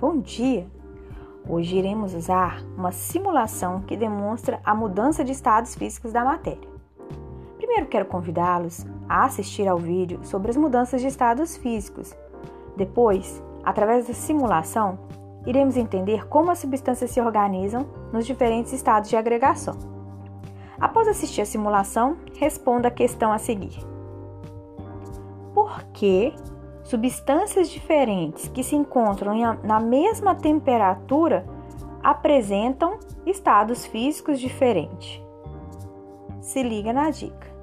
Bom dia! Hoje iremos usar uma simulação que demonstra a mudança de estados físicos da matéria. Primeiro quero convidá-los a assistir ao vídeo sobre as mudanças de estados físicos. Depois, através da simulação, iremos entender como as substâncias se organizam nos diferentes estados de agregação. Após assistir a simulação, responda a questão a seguir. Por que substâncias diferentes que se encontram na mesma temperatura apresentam estados físicos diferentes. Se liga na dica.